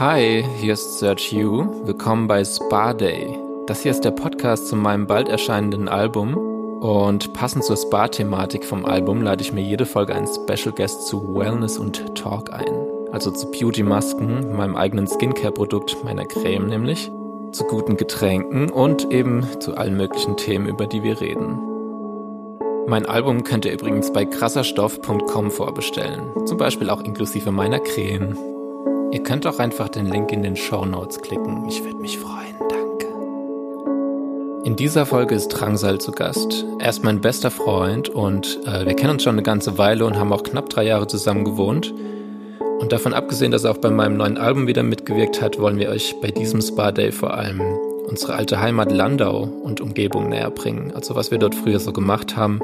Hi, hier ist Search You. Willkommen bei Spa Day. Das hier ist der Podcast zu meinem bald erscheinenden Album. Und passend zur Spa-Thematik vom Album lade ich mir jede Folge einen Special Guest zu Wellness und Talk ein. Also zu Beauty-Masken, meinem eigenen Skincare-Produkt, meiner Creme nämlich, zu guten Getränken und eben zu allen möglichen Themen, über die wir reden. Mein Album könnt ihr übrigens bei krasserstoff.com vorbestellen. Zum Beispiel auch inklusive meiner Creme. Ihr könnt auch einfach den Link in den Show Notes klicken. Ich würde mich freuen. Danke. In dieser Folge ist Drangsal zu Gast. Er ist mein bester Freund und äh, wir kennen uns schon eine ganze Weile und haben auch knapp drei Jahre zusammen gewohnt. Und davon abgesehen, dass er auch bei meinem neuen Album wieder mitgewirkt hat, wollen wir euch bei diesem Spa Day vor allem unsere alte Heimat Landau und Umgebung näher bringen. Also was wir dort früher so gemacht haben.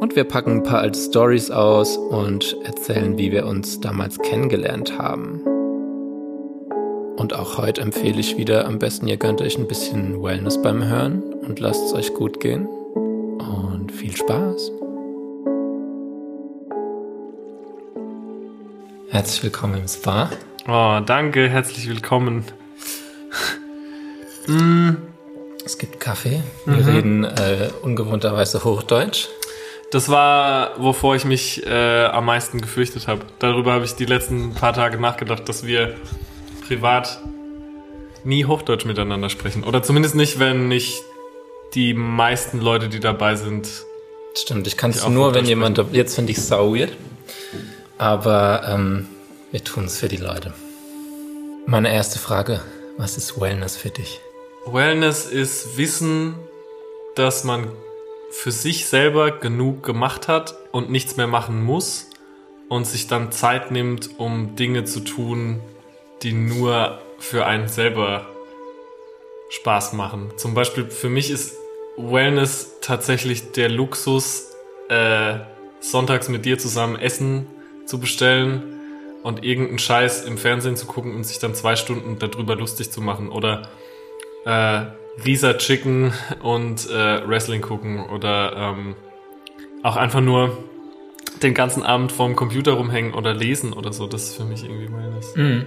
Und wir packen ein paar alte Stories aus und erzählen, wie wir uns damals kennengelernt haben. Und auch heute empfehle ich wieder, am besten ihr gönnt euch ein bisschen Wellness beim Hören und lasst es euch gut gehen. Und viel Spaß. Herzlich willkommen im Spa. Oh, danke, herzlich willkommen. mm. Es gibt Kaffee. Wir mhm. reden äh, ungewohnterweise Hochdeutsch. Das war, wovor ich mich äh, am meisten gefürchtet habe. Darüber habe ich die letzten paar Tage nachgedacht, dass wir privat nie Hochdeutsch miteinander sprechen. Oder zumindest nicht, wenn nicht die meisten Leute, die dabei sind. Stimmt, ich kann es nur, wenn jemand. Sprechen. Jetzt finde ich es sau weird. Aber ähm, wir tun es für die Leute. Meine erste Frage: Was ist Wellness für dich? Wellness ist Wissen, dass man für sich selber genug gemacht hat und nichts mehr machen muss und sich dann Zeit nimmt, um Dinge zu tun, die nur für einen selber Spaß machen. Zum Beispiel für mich ist Wellness tatsächlich der Luxus, äh, sonntags mit dir zusammen Essen zu bestellen und irgendeinen Scheiß im Fernsehen zu gucken und sich dann zwei Stunden darüber lustig zu machen oder äh, Risa Chicken und äh, Wrestling gucken oder ähm, auch einfach nur den ganzen Abend vorm Computer rumhängen oder lesen oder so. Das ist für mich irgendwie Wellness. Mhm.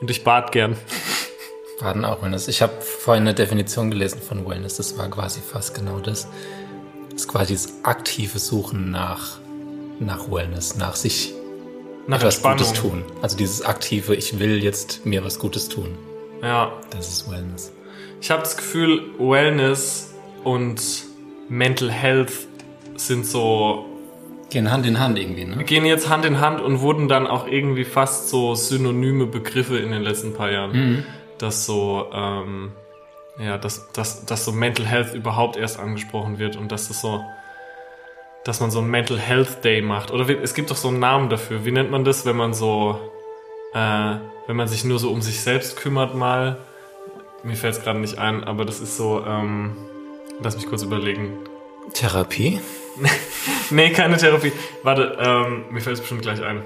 Und ich bad gern. Baden auch Wellness. Ich habe vorhin eine Definition gelesen von Wellness. Das war quasi fast genau das. Das ist quasi das aktive Suchen nach, nach Wellness, nach sich nach etwas Gutes tun. Also dieses aktive, ich will jetzt mir was Gutes tun. Ja. Das ist Wellness. Ich habe das Gefühl, Wellness und Mental Health sind so Gehen Hand in Hand irgendwie, ne? Gehen jetzt Hand in Hand und wurden dann auch irgendwie fast so synonyme Begriffe in den letzten paar Jahren. Mhm. Dass so, ähm, ja, dass, dass, dass so Mental Health überhaupt erst angesprochen wird und dass das so, dass man so ein Mental Health Day macht. Oder es gibt doch so einen Namen dafür. Wie nennt man das, wenn man so, äh, wenn man sich nur so um sich selbst kümmert mal? Mir fällt es gerade nicht ein, aber das ist so, ähm, lass mich kurz überlegen. Therapie? nee, keine Therapie. Warte, ähm, mir fällt es bestimmt gleich ein.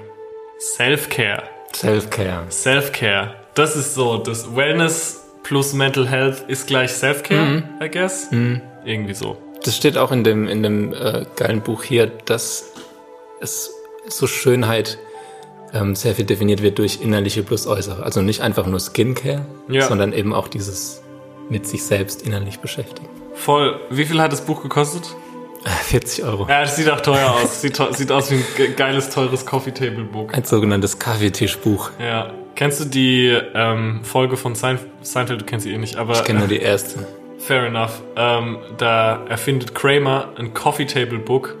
Self-Care. Self-Care. Self-Care. Das ist so, das Wellness plus Mental Health ist gleich Self-Care, mhm. I guess. Mhm. Irgendwie so. Das steht auch in dem, in dem äh, geilen Buch hier, dass es so Schönheit ähm, sehr viel definiert wird durch innerliche plus äußere. Also nicht einfach nur Skincare, ja. sondern eben auch dieses mit sich selbst innerlich beschäftigen. Voll. Wie viel hat das Buch gekostet? 40 Euro. Ja, das sieht auch teuer aus. Sieht, sieht aus wie ein geiles, teures Coffee Table Book. Ein sogenanntes Kaffeetischbuch. Ja. Kennst du die ähm, Folge von Seinfeld? Du kennst sie eh nicht, aber. Ich kenne nur die erste. Fair enough. Ähm, da erfindet Kramer ein Coffee Table Book,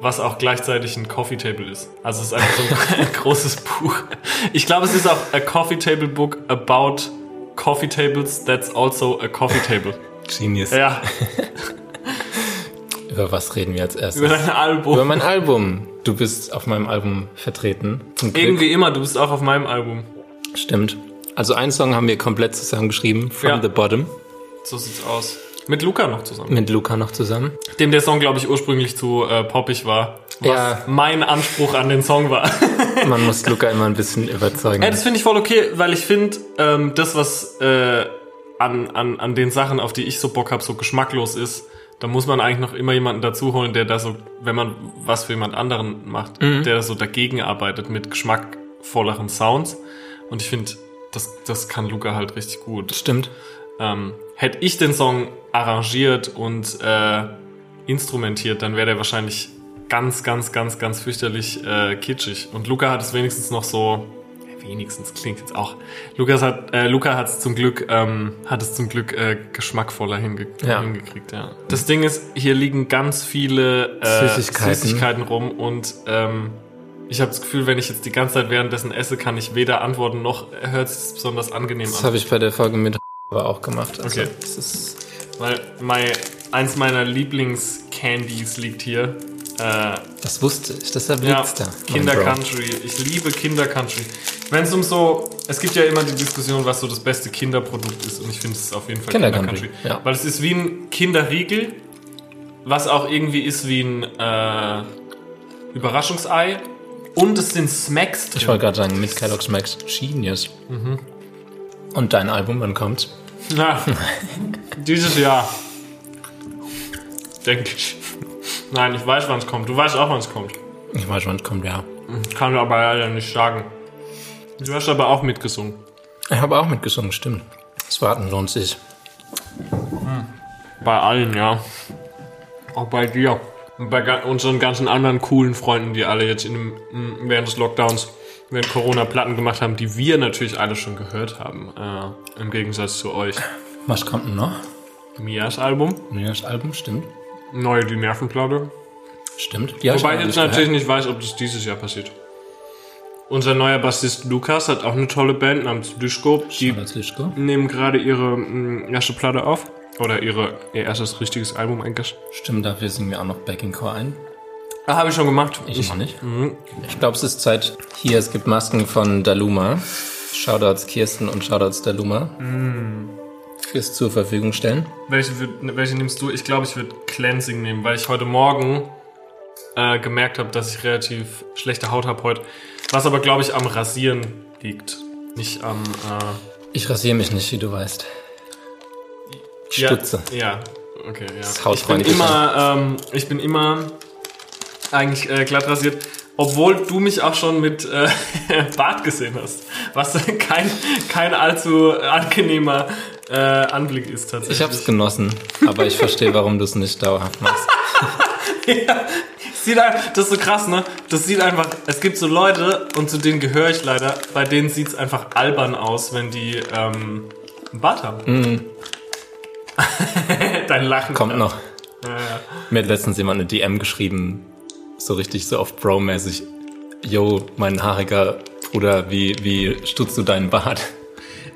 was auch gleichzeitig ein Coffee Table ist. Also es ist einfach so ein, ein großes Buch. Ich glaube, es ist auch a Coffee Table Book about Coffee Tables that's also a Coffee Table. Genius. Ja. Über was reden wir als erstes? Über dein Album. Über mein Album. Du bist auf meinem Album vertreten. Irgendwie immer, du bist auch auf meinem Album. Stimmt. Also einen Song haben wir komplett zusammen geschrieben, From ja. the Bottom. So sieht's aus. Mit Luca noch zusammen. Mit Luca noch zusammen. Dem der Song, glaube ich, ursprünglich zu äh, poppig war. Was ja. mein Anspruch an den Song war. Man muss Luca immer ein bisschen überzeugen. Ja, das finde ich voll okay, weil ich finde, ähm, das, was äh, an, an, an den Sachen, auf die ich so Bock habe, so geschmacklos ist, da muss man eigentlich noch immer jemanden dazu holen, der da so, wenn man was für jemand anderen macht, mhm. der so dagegen arbeitet mit geschmackvolleren Sounds. Und ich finde, das, das kann Luca halt richtig gut. Stimmt. Ähm, hätte ich den Song arrangiert und äh, instrumentiert, dann wäre der wahrscheinlich ganz, ganz, ganz, ganz fürchterlich äh, kitschig. Und Luca hat es wenigstens noch so, wenigstens klingt jetzt auch. Lukas hat, äh, Luca hat es zum Glück, ähm, hat es zum Glück äh, geschmackvoller hinge Ja. hingekriegt. Ja. Das Ding ist, hier liegen ganz viele äh, Süßigkeiten. Süßigkeiten rum und ähm, ich habe das Gefühl, wenn ich jetzt die ganze Zeit währenddessen esse, kann ich weder antworten noch hört es besonders angenehm Das an. habe ich bei der Folge mit aber auch gemacht. Also, Okay. Das ist Weil mein, eins meiner Lieblingscandies liegt hier. Äh, Das wusste ich, deshalb ja, liegt's da. Kinder. Country. Ich liebe Kinder Country. Wenn es um so, es gibt ja immer die Diskussion, was so das beste Kinderprodukt ist, und ich finde es auf jeden Fall Kinder Kinder, Country, Country. ja. Weil es ist wie ein Kinderriegel, was auch irgendwie ist wie ein äh, Überraschungsei. Und es sind Smacks drin. Ich wollte gerade sagen, mit Kellogg's Max Genius. Mhm. Und dein Album, wann kommt? Na, dieses Jahr. Denke ich. Nein, ich weiß, wann es kommt. Du weißt auch, wann es kommt. Ich weiß, wann es kommt, ja. Kann aber leider nicht sagen. Du hast aber auch mitgesungen. Ich habe auch mitgesungen, stimmt. Das Warten lohnt sich. Bei allen, ja. Auch bei dir. Und bei unseren ganzen anderen coolen Freunden, die alle jetzt in dem, während des Lockdowns, während Corona Platten gemacht haben, die wir natürlich alle schon gehört haben. Äh, Im Gegensatz zu euch. Was kommt denn noch? Mias Album, das Album, stimmt. Neue Die Nervenplatte. Stimmt. Ja, Wobei ich jetzt natürlich gehört. nicht weiß, ob das dieses Jahr passiert. Unser neuer Bassist Lukas hat auch eine tolle Band namens Duschko. Die Lischko. nehmen gerade ihre mm, erste Platte auf. Oder ihre, ihr erstes richtiges Album eigentlich. Stimmt, dafür singen wir auch noch Backing Core ein. Ah, habe ich schon gemacht. Ich noch nicht. Ich glaube, es ist Zeit. Hier, es gibt Masken von Daluma. Shoutouts Kirsten und Shoutouts Daluma. Fürs zur Verfügung stellen. Welche, welche nimmst du? Ich glaube, ich würde Cleansing nehmen, weil ich heute Morgen äh, gemerkt habe, dass ich relativ schlechte Haut habe heute. Was aber, glaube ich, am Rasieren liegt. Nicht am... Äh, Ich rasiere mich nicht, wie du weißt. Ich stutze. Ja, ja. okay, ja. Das ich bin immer, ähm, ich bin immer eigentlich äh, glatt rasiert, obwohl du mich auch schon mit äh, Bart gesehen hast, was kein, kein allzu angenehmer äh, Anblick ist tatsächlich. Ich habe es genossen, aber ich verstehe, warum du es nicht dauerhaft machst. Sieht ein, das ist so krass, ne? Das sieht einfach, es gibt so Leute, und zu denen gehöre ich leider, bei denen sieht es einfach albern aus, wenn die ähm, einen Bart haben. Dein Lachen. Kommt noch. Ja, ja. Mir hat letztens jemand eine DM geschrieben, so richtig so auf Bro-mäßig. Yo, mein haariger Bruder, wie, wie stutzt du deinen Bart?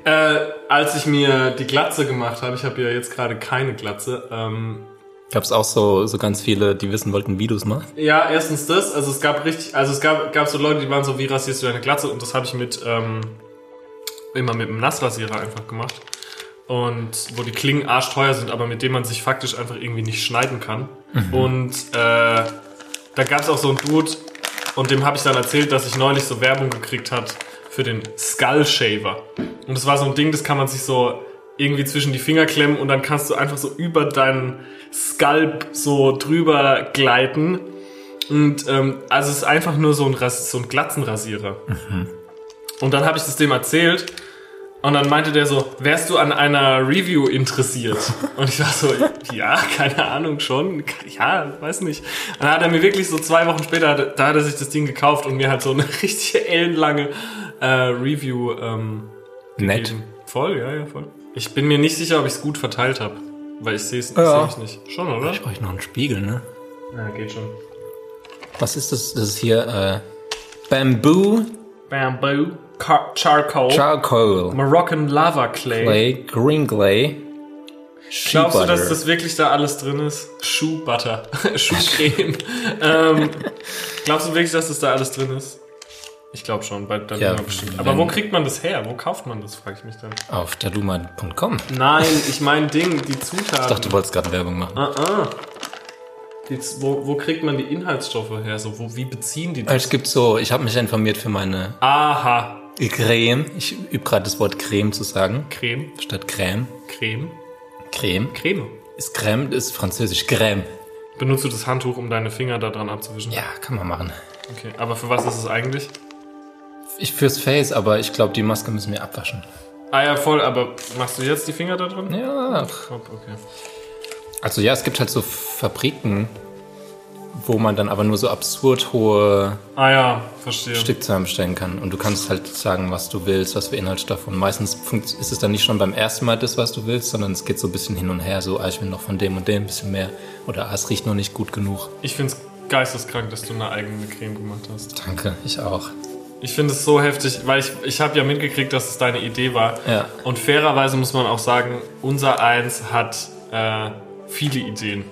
Äh, als ich mir die Glatze gemacht habe, ich habe ja jetzt gerade keine Glatze. Ähm, Gab's auch so, so ganz viele, die wissen wollten, wie du es machst? ja, erstens das, also es gab richtig, also es gab, gab so Leute, die waren so, wie rasierst du deine Glatze? Und das habe ich mit ähm, immer mit einem Nassrasierer einfach gemacht. Und wo die Klingen arschteuer sind, aber mit denen man sich faktisch einfach irgendwie nicht schneiden kann. Und äh, da gab es auch so einen Dude, und dem habe ich dann erzählt, dass ich neulich so Werbung gekriegt hat für den Skull Shaver. Und das war so ein Ding, das kann man sich so irgendwie zwischen die Finger klemmen und dann kannst du einfach so über deinen Skalp so drüber gleiten. Und ähm, also es ist einfach nur so ein, Ras so ein Glatzenrasierer. Und dann habe ich das dem erzählt und dann meinte der so, wärst du an einer Review interessiert? Und ich war so, ja, keine Ahnung schon. Ja, weiß nicht. Und dann hat er mir wirklich so zwei Wochen später, da hat er sich das Ding gekauft und mir halt so eine richtig ellenlange äh, Review ähm, Nett. gegeben. Voll, ja, ja, voll. Ich bin mir nicht sicher, ob ich es gut verteilt habe. Weil ich sehe es Ja. seh ich nicht. Schon, oder? Ich brauche noch einen Spiegel, ne? Ja, geht schon. Was ist das? Das ist hier äh, Bamboo Bamboo, Car Charcoal, Charcoal Moroccan Lava Clay. Clay Green Clay Shea Glaubst du, Butter. dass das wirklich da alles drin ist? Schuhbutter. Schuhcreme. ähm, glaubst du wirklich, dass das da alles drin ist? Ich glaube schon, bei Daluma Ja, bestimmt. Aber wo kriegt man das her? Wo kauft man das, frage ich mich dann. auf daluma.com? Nein, ich meine Ding, die Zutaten. Ich dachte, du wolltest gerade Werbung machen. ah, ah. Die, wo, wo kriegt man die Inhaltsstoffe her? So, wo, wie beziehen die das? Es gibt so, ich habe mich informiert für meine Aha. Creme. Ich übe gerade das Wort Creme zu sagen, Creme. statt Creme. Creme. Creme. Creme. Ist Creme, ist französisch Creme. Benutzt du das Handtuch, um deine Finger da dran abzuwischen? Ja, kann man machen. Okay. Aber für was ist es eigentlich? Ich fürs Face, aber ich glaube, die Maske müssen wir abwaschen. Ah ja, voll, aber machst du jetzt die Finger da drin? Ja. Hopp, okay. Also ja, es gibt halt so Fabriken, wo man dann aber nur so absurd hohe Ah ja. Stückzahlen bestellen kann. Und du kannst halt sagen, was du willst, was für Inhaltsstoffe. Und meistens ist es dann nicht schon beim ersten Mal das, was du willst, sondern es geht so ein bisschen hin und her. So, ah, ich will noch von dem und dem ein bisschen mehr. Oder ah, es riecht noch nicht gut genug. Ich find's geisteskrank, dass du eine eigene Creme gemacht hast. Danke, ich auch. Ich finde es so heftig, weil ich, ich habe ja mitgekriegt, dass es deine Idee war. Ja. Und fairerweise muss man auch sagen, unser Eins hat äh, viele Ideen.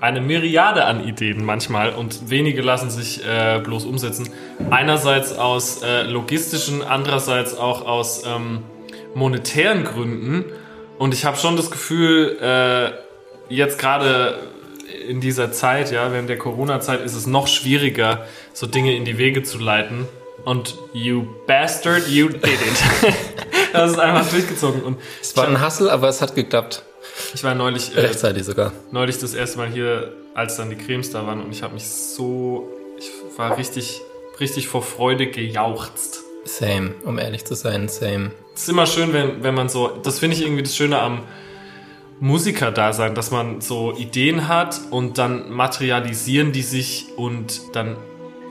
Eine Myriade an Ideen manchmal und wenige lassen sich äh, bloß umsetzen. Einerseits aus äh, logistischen, andererseits auch aus ähm, monetären Gründen. Und ich habe schon das Gefühl, äh, jetzt gerade in dieser Zeit, ja, während der Corona-Zeit ist es noch schwieriger, so Dinge in die Wege zu leiten. Und you bastard, you did it. das ist einfach durchgezogen. Und Es war ein Hassel, aber es hat geklappt. Ich war neulich, äh, Rechtzeitig sogar. neulich das erste Mal hier, als dann die Cremes da waren und ich habe mich so, ich war richtig, richtig vor Freude gejauchzt. Same, um ehrlich zu sein, same. Es ist immer schön, wenn, wenn man so, das finde ich irgendwie das Schöne am Musiker-Dasein, dass man so Ideen hat und dann materialisieren die sich und dann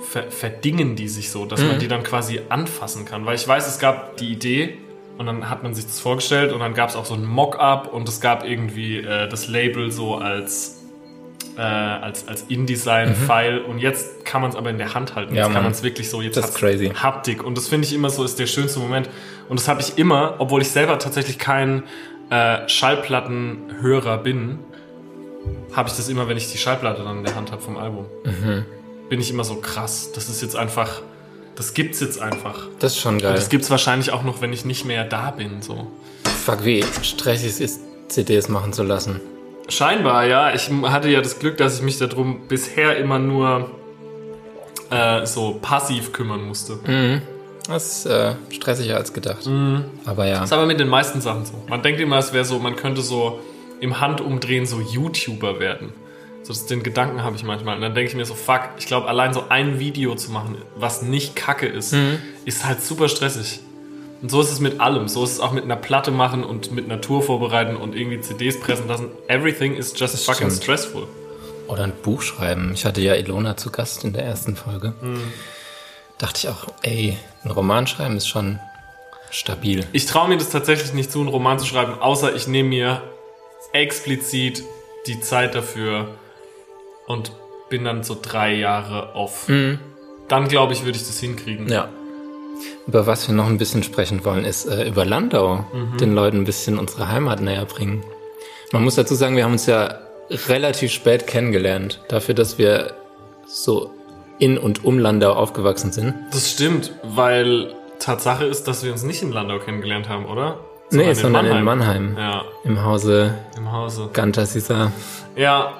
ver verdingen die sich so, dass man die dann quasi anfassen kann. Weil ich weiß, es gab die Idee und dann hat man sich das vorgestellt und dann gab es auch so ein Mock-up und es gab irgendwie äh, das Label so als, äh, als, als InDesign-File und jetzt kann man es aber in der Hand halten. Ja, jetzt kann man es wirklich so, jetzt Das ist crazy. Haptik und das finde ich immer so, ist der schönste Moment. Und das habe ich immer, obwohl ich selber tatsächlich kein äh, Schallplattenhörer bin, habe ich das immer, wenn ich die Schallplatte dann in der Hand habe vom Album. Mhm. Bin ich immer so krass. Das ist jetzt einfach, das gibt's jetzt einfach. Das ist schon geil. Das gibt's wahrscheinlich auch noch, wenn ich nicht mehr da bin. So. Fuck, wie stressig es ist, CDs machen zu lassen. Scheinbar, ja. Ich hatte ja das Glück, dass ich mich darum bisher immer nur äh, so passiv kümmern musste. Das ist äh, stressiger als gedacht. Mhm. Aber ja. Das ist aber mit den meisten Sachen so. Man denkt immer, es wäre so, man könnte so im Handumdrehen so YouTuber werden. So, das, den Gedanken habe ich manchmal. Und dann denke ich mir so, fuck, ich glaube, allein so ein Video zu machen, was nicht kacke ist, ist halt super stressig. Und so ist es mit allem. So ist es auch mit einer Platte machen und mit einer Tour vorbereiten und irgendwie CDs pressen lassen. Everything is just fucking stimmt. stressful. Oder ein Buch schreiben. Ich hatte ja Ilona zu Gast in der ersten Folge. Mhm. Dachte ich auch, ey, ein Roman schreiben ist schon stabil. Ich traue mir das tatsächlich nicht zu, einen Roman zu schreiben, außer ich nehme mir explizit die Zeit dafür und bin dann so drei Jahre off. Dann glaube ich, würde ich das hinkriegen. Ja. Über was wir noch ein bisschen sprechen wollen, ist äh, über Landau. Den Leuten ein bisschen unsere Heimat näher bringen. Man muss dazu sagen, wir haben uns ja relativ spät kennengelernt. Dafür, dass wir so in und um Landau aufgewachsen sind. Das stimmt, weil Tatsache ist, dass wir uns nicht in Landau kennengelernt haben, oder? nee, sondern in Mannheim. Ja, Im Hause im Hause. Ganter Sisa. Ja,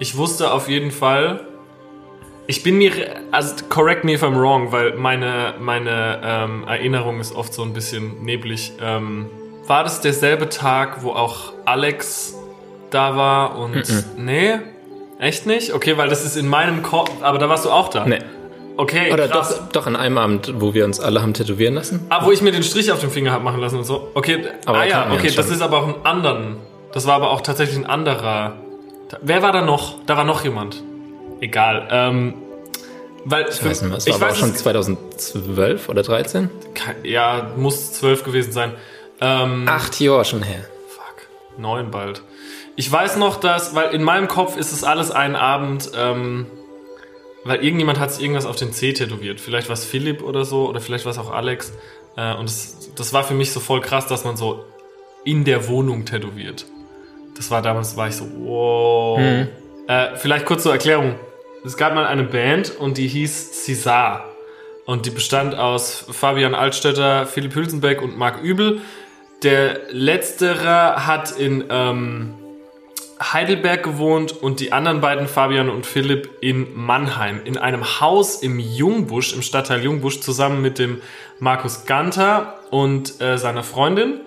ich wusste auf jeden Fall. Ich bin mir, also correct me if I'm wrong, weil meine, meine ähm, Erinnerung ist oft so ein bisschen neblig. Ähm, war das derselbe Tag, wo auch Alex da war und. Nee? Echt nicht? Okay, weil das ist in meinem Kopf. Aber da warst du auch da. Nee. Okay, Oder krass. doch, doch an einem Abend, wo wir uns alle haben tätowieren lassen. Ah, wo ich mir den Strich auf dem Finger hab machen lassen und so. Okay, Aber ah ja, okay, das ist aber auch ein anderen. Das war aber auch tatsächlich ein anderer. Da- Wer war da noch? Da war noch jemand. Egal. Ähm, weil Ich weiß nicht es war aber auch schon 2012 oder 13? ja, muss zwölf gewesen sein. Ähm, Acht Jahre schon her. Fuck. Neun bald. Ich weiß noch, dass, weil in meinem Kopf ist es alles ein Abend, ähm, weil irgendjemand hat sich irgendwas auf den C tätowiert. Vielleicht war es Philipp oder so, oder vielleicht war es auch Alex. Äh, und das, das war für mich so voll krass, dass man so in der Wohnung tätowiert. Das war damals, war ich so, wow. Äh, vielleicht kurz zur Erklärung. Es gab mal eine Band und die hieß César. Und die bestand aus Fabian Altstädter, Philipp Hülsenbeck und Marc Übel. Der letztere hat in ähm, Heidelberg gewohnt und die anderen beiden, Fabian und Philipp, in Mannheim. In einem Haus im Jungbusch, im Stadtteil Jungbusch, zusammen mit dem Markus Ganter und äh, seiner Freundin,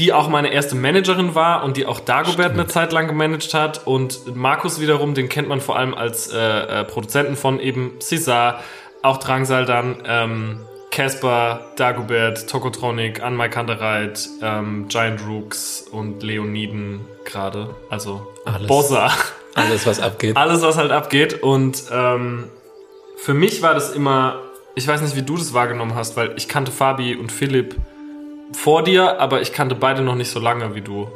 die auch meine erste Managerin war und die auch Dagobert eine Zeit lang gemanagt hat. Und Markus wiederum, den kennt man vor allem als äh, äh, Produzenten von eben César, auch Drangsal dann. Ähm, Casper, Dagobert, Tokotronic, Anmai Kantereit, ähm, Giant Rooks und Leoniden gerade. Also Alles. Bossa. Alles, was abgeht. Alles, was halt abgeht. Und ähm, für mich war das immer, ich weiß nicht, wie du das wahrgenommen hast, weil ich kannte Fabi und Philipp vor dir, aber ich kannte beide noch nicht so lange wie du.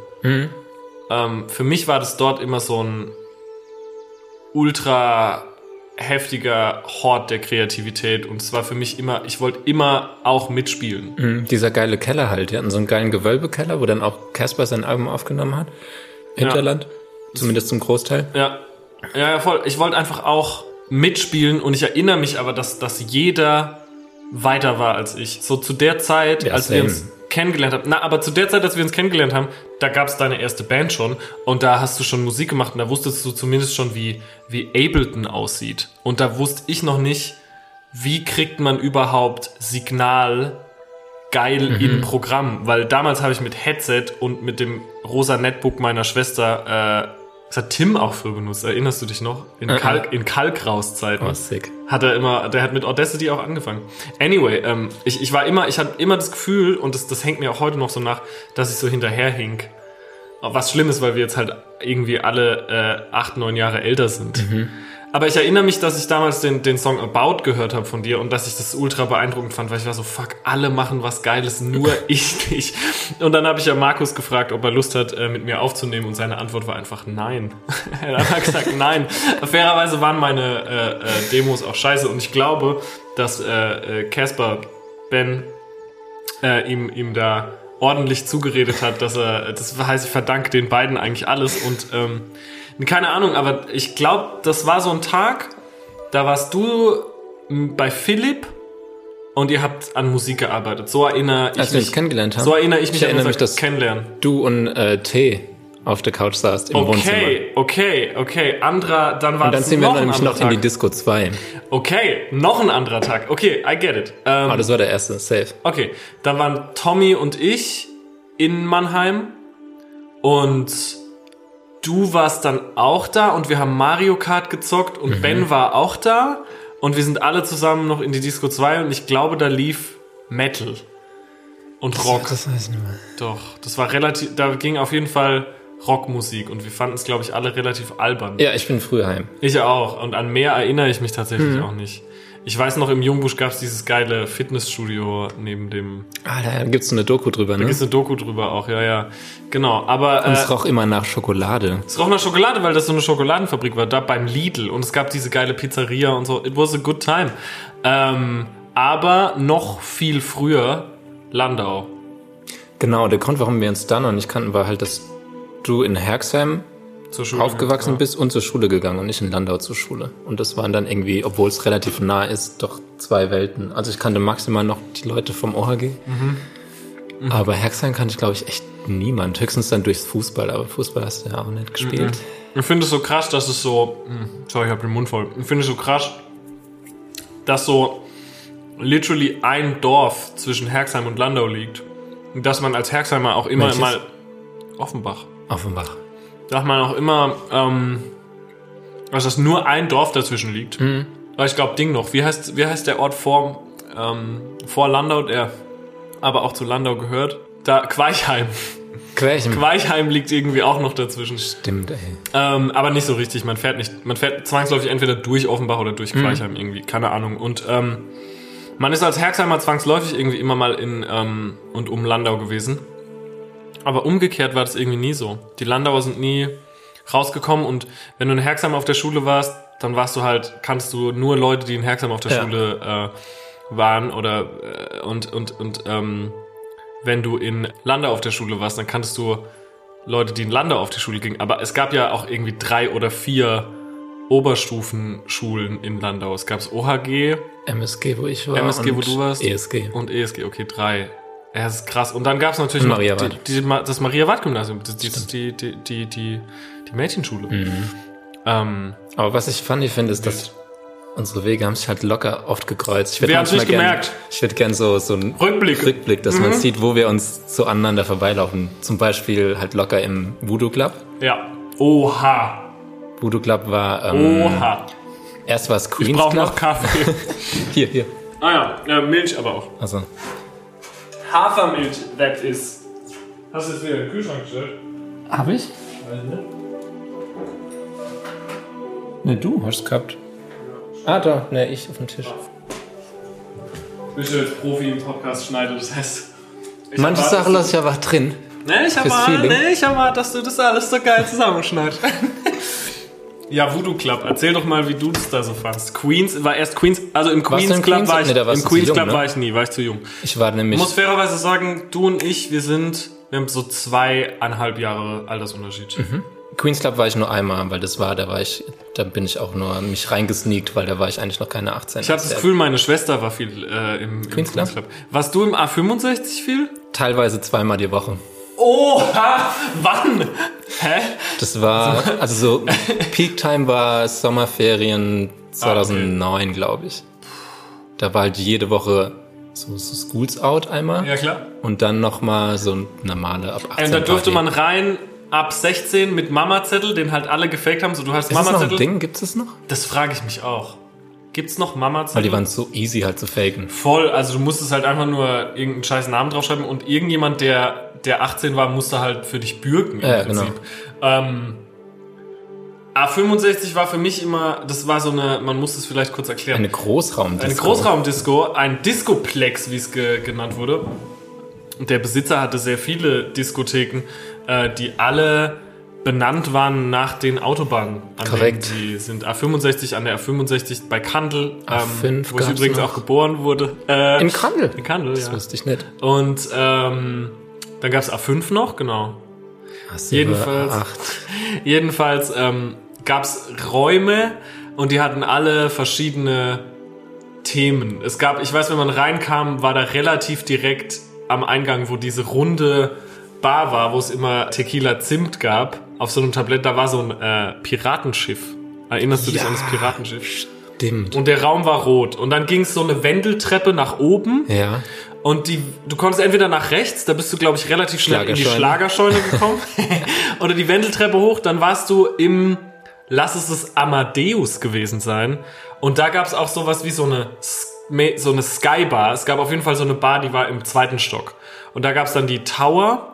Ähm, für mich war das dort immer so ein ultra heftiger Hort der Kreativität und es war für mich immer, ich wollte immer auch mitspielen. Mhm, Dieser geile Keller halt. Die hatten so einen geilen Gewölbekeller, wo dann auch Casper sein Album aufgenommen hat. Hinterland. Zumindest zum Großteil. Ja, ja, ja voll. Ich wollte einfach auch mitspielen und ich erinnere mich aber, dass, dass jeder weiter war als ich. So zu der Zeit, Ja, als wir same. uns kennengelernt haben. Na, aber zu der Zeit, als wir uns kennengelernt haben, da gab es deine erste Band schon und da hast du schon Musik gemacht und da wusstest du zumindest schon, wie, wie Ableton aussieht. Und da wusste ich noch nicht, wie kriegt man überhaupt Signal geil in Programm, weil damals habe ich mit Headset und mit dem rosa Netbook meiner Schwester, äh, das hat Tim auch früher benutzt, erinnerst du dich noch? In, Äh, Kalk, in Kalkraus-Zeiten. Oh, sick. Hat er immer, der hat mit Audacity auch angefangen. Anyway, ähm, ich, ich war immer, ich hatte immer das Gefühl, und das, das hängt mir auch heute noch so nach, dass ich so hinterherhink. Was schlimm ist, weil wir jetzt halt irgendwie alle äh, acht, neun Jahre älter sind. Aber ich erinnere mich, dass ich damals den, den Song About gehört habe von dir und dass ich das ultra beeindruckend fand, weil ich war so, fuck, alle machen was Geiles, nur ich nicht. Und dann habe ich ja Markus gefragt, ob er Lust hat, äh, mit mir aufzunehmen und seine Antwort war einfach nein. er hat gesagt nein. Fairerweise waren meine äh, äh, Demos auch scheiße und ich glaube, dass äh, äh, Casper Ben äh, ihm, ihm da ordentlich zugeredet hat, dass er, das heißt, ich verdanke den beiden eigentlich alles und ähm, keine Ahnung, aber ich glaube, das war so ein Tag, da warst du bei Philipp und ihr habt an Musik gearbeitet. So erinnere ich Als wir mich. uns kennengelernt haben. So erinnere ich mich Ich erinnere an mich, dass- Kennenlernen. Du und äh, T auf der Couch saßt im Wohnzimmer. Okay, okay, okay. Anderer, dann war Und dann das sind wir noch nämlich noch in die. Disco 2. Okay, noch ein anderer Tag. Okay, I get it. Ähm, Oh, das war der erste, safe. Okay, dann waren Tommy und ich in Mannheim und du warst dann auch da und wir haben Mario Kart gezockt und Ben war auch da und wir sind alle zusammen noch in die Disco 2 und ich glaube, da lief Metal und Rock. Das weiß ich nicht mehr. Doch, das war relativ, da ging auf jeden Fall Rockmusik und wir fanden es, glaube ich, alle relativ albern. Ja, ich bin früh heim. Ich auch. Und an mehr erinnere ich mich tatsächlich auch nicht. Ich weiß noch, im Jungbusch gab es dieses geile Fitnessstudio neben dem. Ah, da gibt's so eine Doku drüber, ne? Da ist eine Doku drüber auch, ja, ja. Genau. Aber Und äh, es roch immer nach Schokolade. es roch nach Schokolade, weil das so eine Schokoladenfabrik war, da beim Lidl. Und es gab diese geile Pizzeria und so. It was a good time. Ähm, aber noch viel früher Landau. Genau, der Grund, warum wir uns da noch nicht kannten, war halt, dass du in Herxheim Zur Schule. aufgewachsen ja. bist und zur Schule gegangen und nicht in Landau zur Schule. Und das waren dann irgendwie, obwohl es relativ nah ist, doch zwei Welten. Also ich kannte maximal noch die Leute vom OHG. Mhm. Aber Herxheim kannte ich, glaube ich, echt niemand. Höchstens dann durchs Fußball, aber Fußball hast du ja auch nicht gespielt. Mhm. Ich finde es so krass, dass es so. Hm, Sorry, ich habe den Mund voll. Ich finde es so krass, dass so literally ein Dorf zwischen Herxheim und Landau liegt. Und dass man als Herxheimer auch immer Welches? mal. Offenbach. Offenbach. Dass man auch immer. Ähm, dass es nur ein Dorf dazwischen liegt. Mhm. Weil ich glaube, Ding noch. Wie heißt, wie heißt der Ort vor, ähm, vor Landau, der aber auch zu Landau gehört? Da, Queichheim. Quärchen. Queichheim liegt irgendwie auch noch dazwischen. Stimmt, ey. Ähm, aber nicht so richtig. Man fährt nicht, man fährt zwangsläufig entweder durch Offenbach oder durch Queichheim irgendwie. Keine Ahnung. Und ähm, man ist als Herxheimer zwangsläufig irgendwie immer mal in ähm, und um Landau gewesen. Aber umgekehrt war das irgendwie nie so. Die Landauer sind nie rausgekommen und wenn du in Herxheim auf der Schule warst, dann warst du halt, kannst du nur Leute, die in Herxheim auf der Ja. Schule äh, waren oder äh, und und und ähm, wenn du in Landau auf der Schule warst, dann kanntest du Leute, die in Landau auf die Schule gingen. Aber es gab ja auch irgendwie drei oder vier Oberstufenschulen in Landau. Es gab OHG MSG, wo ich war. MSG, wo du warst. ESG. und ESG. Okay, drei. Ja, das ist krass. Und dann gab es natürlich Maria die, die, das Maria-Ward-Gymnasium. Das, die, die, die, die, die, die Mädchenschule. Mhm. Ähm, Aber was ich funny finde, ist, dass unsere Wege haben sich halt locker oft gekreuzt. Ich Wir haben's manchmal nicht gern- gemerkt. Ich würde gern so, so einen Rückblick. Mhm. Rückblick, dass man sieht, wo wir uns so aneinander vorbeilaufen. Zum Beispiel halt locker im Voodoo Club. ja. Oha. Voodoo Club war, ähm, Oha. erst war es Ich Queen's brauche Club. noch Kaffee. Hier, hier. Ah ja, äh, Milch aber auch. Also, Hafermilch, that is. Hast du jetzt wieder in den Kühlschrank gestellt? habe ich? Ne, du hast es gehabt. Ah, da, ne, ich auf dem Tisch. Bist du jetzt Profi im Podcast schneiden, das heißt. ich Manche erwarte, Sachen lasse ich einfach drin. Ne, ich fürs erwarte, Feeling. ne, ich erwarte, dass du das alles so geil zusammenschneidest. ja, Voodoo Club, erzähl doch mal, wie du das da so fandst. Queens, war erst Queens, also im Queens Club Queens? war ich, Nee, im Queens jung, Club ne? war ich nie, war ich zu jung. Ich war nämlich. Ich muss fairerweise sagen, du und ich, wir sind, wir haben so zweieinhalb Jahre Altersunterschied. Queens Club war ich nur einmal, weil das war, da war ich, da bin ich auch nur mich reingesneakt, weil da war ich eigentlich noch keine 18. Ich habe das Gefühl, meine Schwester war viel äh, im, im Queens Queens, Club? Club. Warst du im A65 viel? Teilweise zweimal die Woche. Oha! Wann? Hä? Das war, also so, Peak Time war Sommerferien 2009, glaube ich. Da war halt jede Woche so, so Schools Out einmal. Ja, klar. Und dann nochmal so ein normale ab 18 Und da durfte man rein ab 16 mit Mama-Zettel, den halt alle gefaked haben. So, du hast Ist das noch ein Mama-Zettel. Ding? Gibt es das noch? Das frage ich mich auch. Gibt's noch Weil Mama-Zettel? die waren so easy halt zu faken. Voll, also du musstest halt einfach nur irgendeinen scheiß Namen draufschreiben und irgendjemand, der, der 18 war, musste halt für dich bürgen im Ja, genau. Prinzip. Ähm, A65 war für mich immer, das war so eine, man muss es vielleicht kurz erklären. Eine Großraumdisco. Eine Großraumdisco, ein Discoplex, wie es ge genannt wurde. Und der Besitzer hatte sehr viele Diskotheken, äh, die alle benannt waren nach den Autobahnen, an Korrekt. denen sie sind. A65 an der A65 bei Kandel, ähm, A5 wo ich übrigens noch. auch geboren wurde. Äh, In Kandel. in Kandel, Das ja. wusste ich nicht. Und ähm, dann gab es A5 noch, genau. Hast du Jedenfalls. Acht. Jedenfalls ähm, gab es Räume und die hatten alle verschiedene Themen. Es gab, ich weiß, wenn man reinkam, war da relativ direkt am Eingang, wo diese runde Bar war, wo es immer Tequila Zimt gab, auf so einem Tablett, da war so ein äh, Piratenschiff. Erinnerst du dich Ja. an das Piratenschiff? Stimmt. Und der Raum war rot. Und dann ging es so eine Wendeltreppe nach oben. Ja. Und die, du konntest entweder nach rechts, da bist du, glaube ich, relativ schnell in die Schlagerscheune. Gekommen. Oder die Wendeltreppe hoch, dann warst du im, lass es das Amadeus gewesen sein. Und da gab es auch sowas wie so eine, so eine Skybar. Es gab auf jeden Fall so eine Bar, die war im zweiten Stock. Und da gab es dann die Tower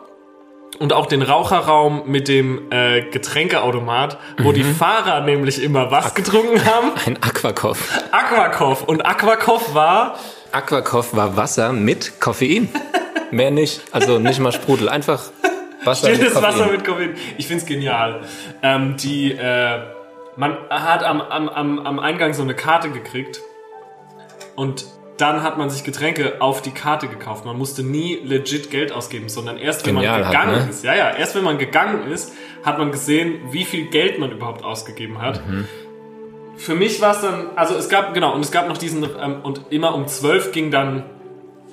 und auch den Raucherraum mit dem äh, Getränkeautomat, wo die Fahrer nämlich immer was getrunken haben. Ein Aquakoff. Aquakoff. Und Aquakoff war Aquakoff war Wasser mit Koffein. Mehr nicht. Also nicht mal Sprudel. Einfach Wasser mit Stilles Koffein. Wasser mit Koffein. Ich find's genial. Ähm, die, äh, man hat am, am, am, am Eingang so eine Karte gekriegt und dann hat man sich Getränke auf die Karte gekauft. Man musste nie legit Geld ausgeben, sondern erst wenn Genial man gegangen ne? ist. Ja, ja, erst wenn man gegangen ist, hat man gesehen, wie viel Geld man überhaupt ausgegeben hat. Mhm. Für mich war es dann, also es gab, genau, und es gab noch diesen, ähm, und immer um 12 ging dann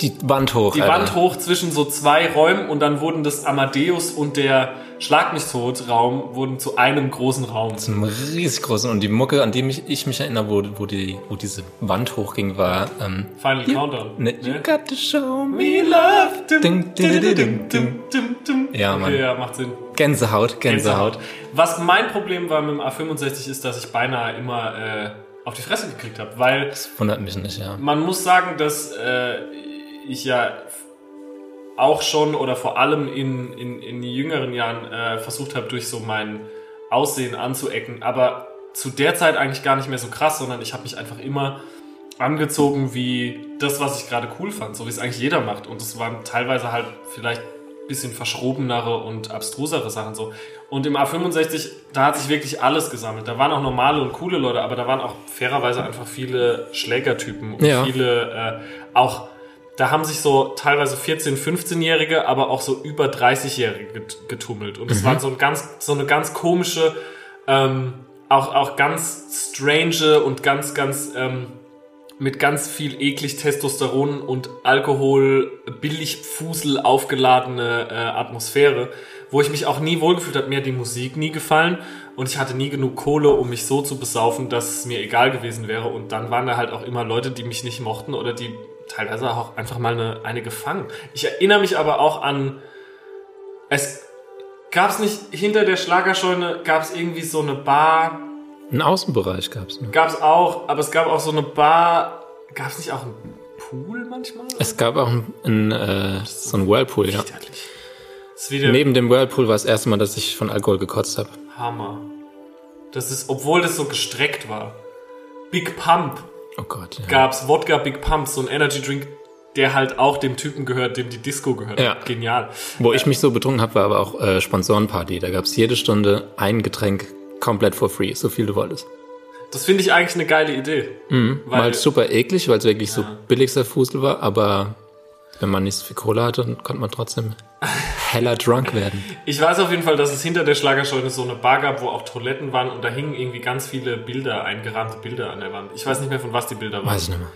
Die Wand hoch. die Alter. Wand hoch zwischen so zwei Räumen und dann wurden das Amadeus und der Schlag mich tot Raum wurden zu einem großen Raum. Zum riesig großen. Und die Mucke, an die mich, ich mich erinnere, wo, wo, die, wo diese Wand hochging, war ähm, Final Countdown. ne, You Ne? got to show me. Love. Dum, dum, dum. Ja, Mann. Okay, ja, macht Sinn. Gänsehaut, Gänsehaut. Was mein Problem war mit dem A65 ist, dass ich beinahe immer äh, auf die Fresse gekriegt habe, weil Das wundert mich nicht, ja. man muss sagen, dass äh, ich ja auch schon oder vor allem in, in, in jüngeren Jahren äh, versucht habe, durch so mein Aussehen anzuecken, aber zu der Zeit eigentlich gar nicht mehr so krass, sondern ich habe mich einfach immer angezogen wie das, was ich gerade cool fand, so wie es eigentlich jeder macht. Und es waren teilweise halt vielleicht ein bisschen verschrobenere und abstrusere Sachen so. Und im A65, da hat sich wirklich alles gesammelt. Da waren auch normale und coole Leute, aber da waren auch fairerweise einfach viele Schlägertypen und Ja. viele äh, auch da haben sich so teilweise 14-, 15-Jährige, aber auch so über 30-Jährige get- getummelt. Und es war so, ein ganz, so eine ganz komische, ähm, auch, auch ganz strange und ganz, ganz ähm, mit ganz viel eklig Testosteron und Alkohol, Billigfusel aufgeladene äh, Atmosphäre, wo ich mich auch nie wohlgefühlt habe. Mir hat die Musik nie gefallen und ich hatte nie genug Kohle, um mich so zu besaufen, dass es mir egal gewesen wäre. Und dann waren da halt auch immer Leute, die mich nicht mochten oder die teilweise auch einfach mal eine, eine gefangen. Ich erinnere mich aber auch an, es gab's nicht hinter der Schlagerscheune, gab's irgendwie so eine Bar, Einen Außenbereich gab's. Ne? Gab's auch, aber es gab auch so eine Bar. Gab's nicht auch ein Pool manchmal? Es gab auch ein, ein, äh, so ein Whirlpool, ja. Neben dem Whirlpool war das erste Mal, dass ich von Alkohol gekotzt habe. Hammer. Das ist, obwohl das so gestreckt war. Big Pump Oh Gott. Ja. gab's Wodka Big Pump, so ein Energy Drink, der halt auch dem Typen gehört, dem die Disco gehört. Ja. Genial. Wo ich mich so betrunken habe, war aber auch äh, Sponsorenparty. Da gab es jede Stunde ein Getränk komplett for free, so viel du wolltest. Das finde ich eigentlich eine geile Idee. War halt super eklig, weil es wirklich so billigster Fusel war, aber wenn man nicht so viel Kohle hatte, dann konnte man trotzdem heller drunk werden. Ich weiß auf jeden Fall, dass es hinter der Schlagerscheune so eine Bar gab, wo auch Toiletten waren und da hingen irgendwie ganz viele Bilder, eingerahmte Bilder an der Wand. Ich weiß nicht mehr, von was die Bilder waren. Weiß ich nicht mehr.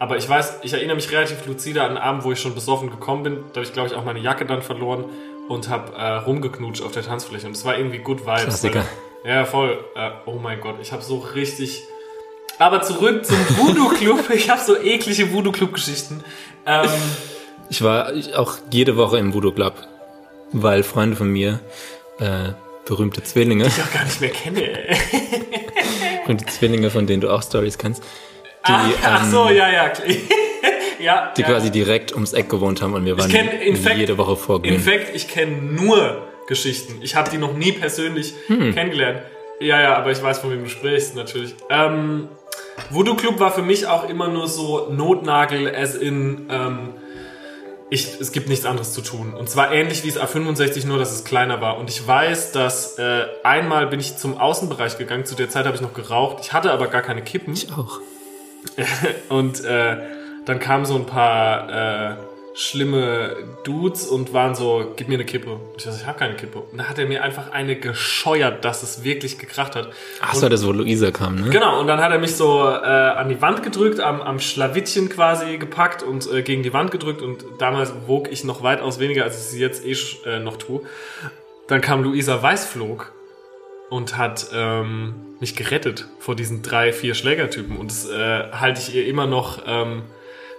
Aber ich weiß, ich erinnere mich relativ lucide an einen Abend, wo ich schon besoffen gekommen bin. Da habe ich, glaube ich, auch meine Jacke dann verloren und habe äh, rumgeknutscht auf der Tanzfläche. Und es war irgendwie good vibes. Klassiker. Weil, ja, voll. Äh, oh mein Gott, ich habe so richtig... Aber zurück zum Voodoo-Club. ich habe so eklige Voodoo-Club-Geschichten. Ähm, Ich war auch jede Woche im Voodoo Club, weil Freunde von mir, äh, berühmte Zwillinge, die ich auch gar nicht mehr kenne. berühmte Zwillinge, von denen du auch Stories kennst, die, Ach ähm, so, ja, ja. ja, die ja. quasi direkt ums Eck gewohnt haben und wir waren kenne in fact, jede Woche In vorglühen. fact, ich kenne nur Geschichten. Ich habe die noch nie persönlich Hm. kennengelernt. Ja, ja, aber ich weiß, von wem du sprichst, natürlich. Ähm, Voodoo Club war für mich auch immer nur so Notnagel, as in, ähm, ich, es gibt nichts anderes zu tun. Und zwar ähnlich wie es A65, nur dass es kleiner war. Und ich weiß, dass äh, einmal bin ich zum Außenbereich gegangen. Zu der Zeit habe ich noch geraucht. Ich hatte aber gar keine Kippen. Ich auch. Und äh, dann kamen so ein paar äh, schlimme Dudes und waren so, gib mir eine Kippe. Ich so, ich habe keine Kippe. Und da hat er mir einfach eine gescheuert, dass es wirklich gekracht hat. Ach so, das wo Luisa kam, ne? Genau, und dann hat er mich so äh, an die Wand gedrückt, am, am Schlawittchen quasi gepackt und äh, gegen die Wand gedrückt. Und damals wog ich noch weitaus weniger, als ich sie jetzt eh äh, noch tue. Dann kam Luisa Weißflog und hat ähm, mich gerettet vor diesen drei, vier Schlägertypen. Und das äh, halte ich ihr immer noch, ähm,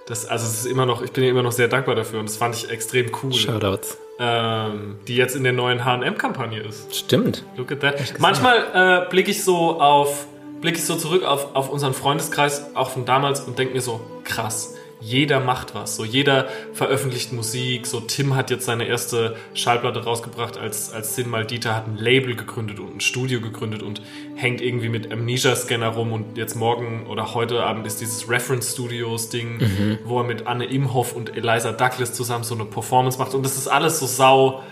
das, also es ist immer noch, ich bin ihr immer noch sehr dankbar dafür und das fand ich extrem cool. Shoutouts. Ähm, die jetzt in der neuen H&M-Kampagne ist. Stimmt. Look at that. Manchmal äh, blicke ich so auf, blicke ich so zurück auf, auf unseren Freundeskreis, auch von damals, und denke mir so, krass, jeder macht was. So jeder veröffentlicht Musik. So Tim hat jetzt seine erste Schallplatte rausgebracht, als, als Sin Maldita hat ein Label gegründet und ein Studio gegründet und hängt irgendwie mit Amnesia-Scanner rum und jetzt morgen oder heute Abend ist dieses Reference Studios Ding, wo er mit Anne Imhoff und Eliza Douglas zusammen so eine Performance macht und das ist alles so sau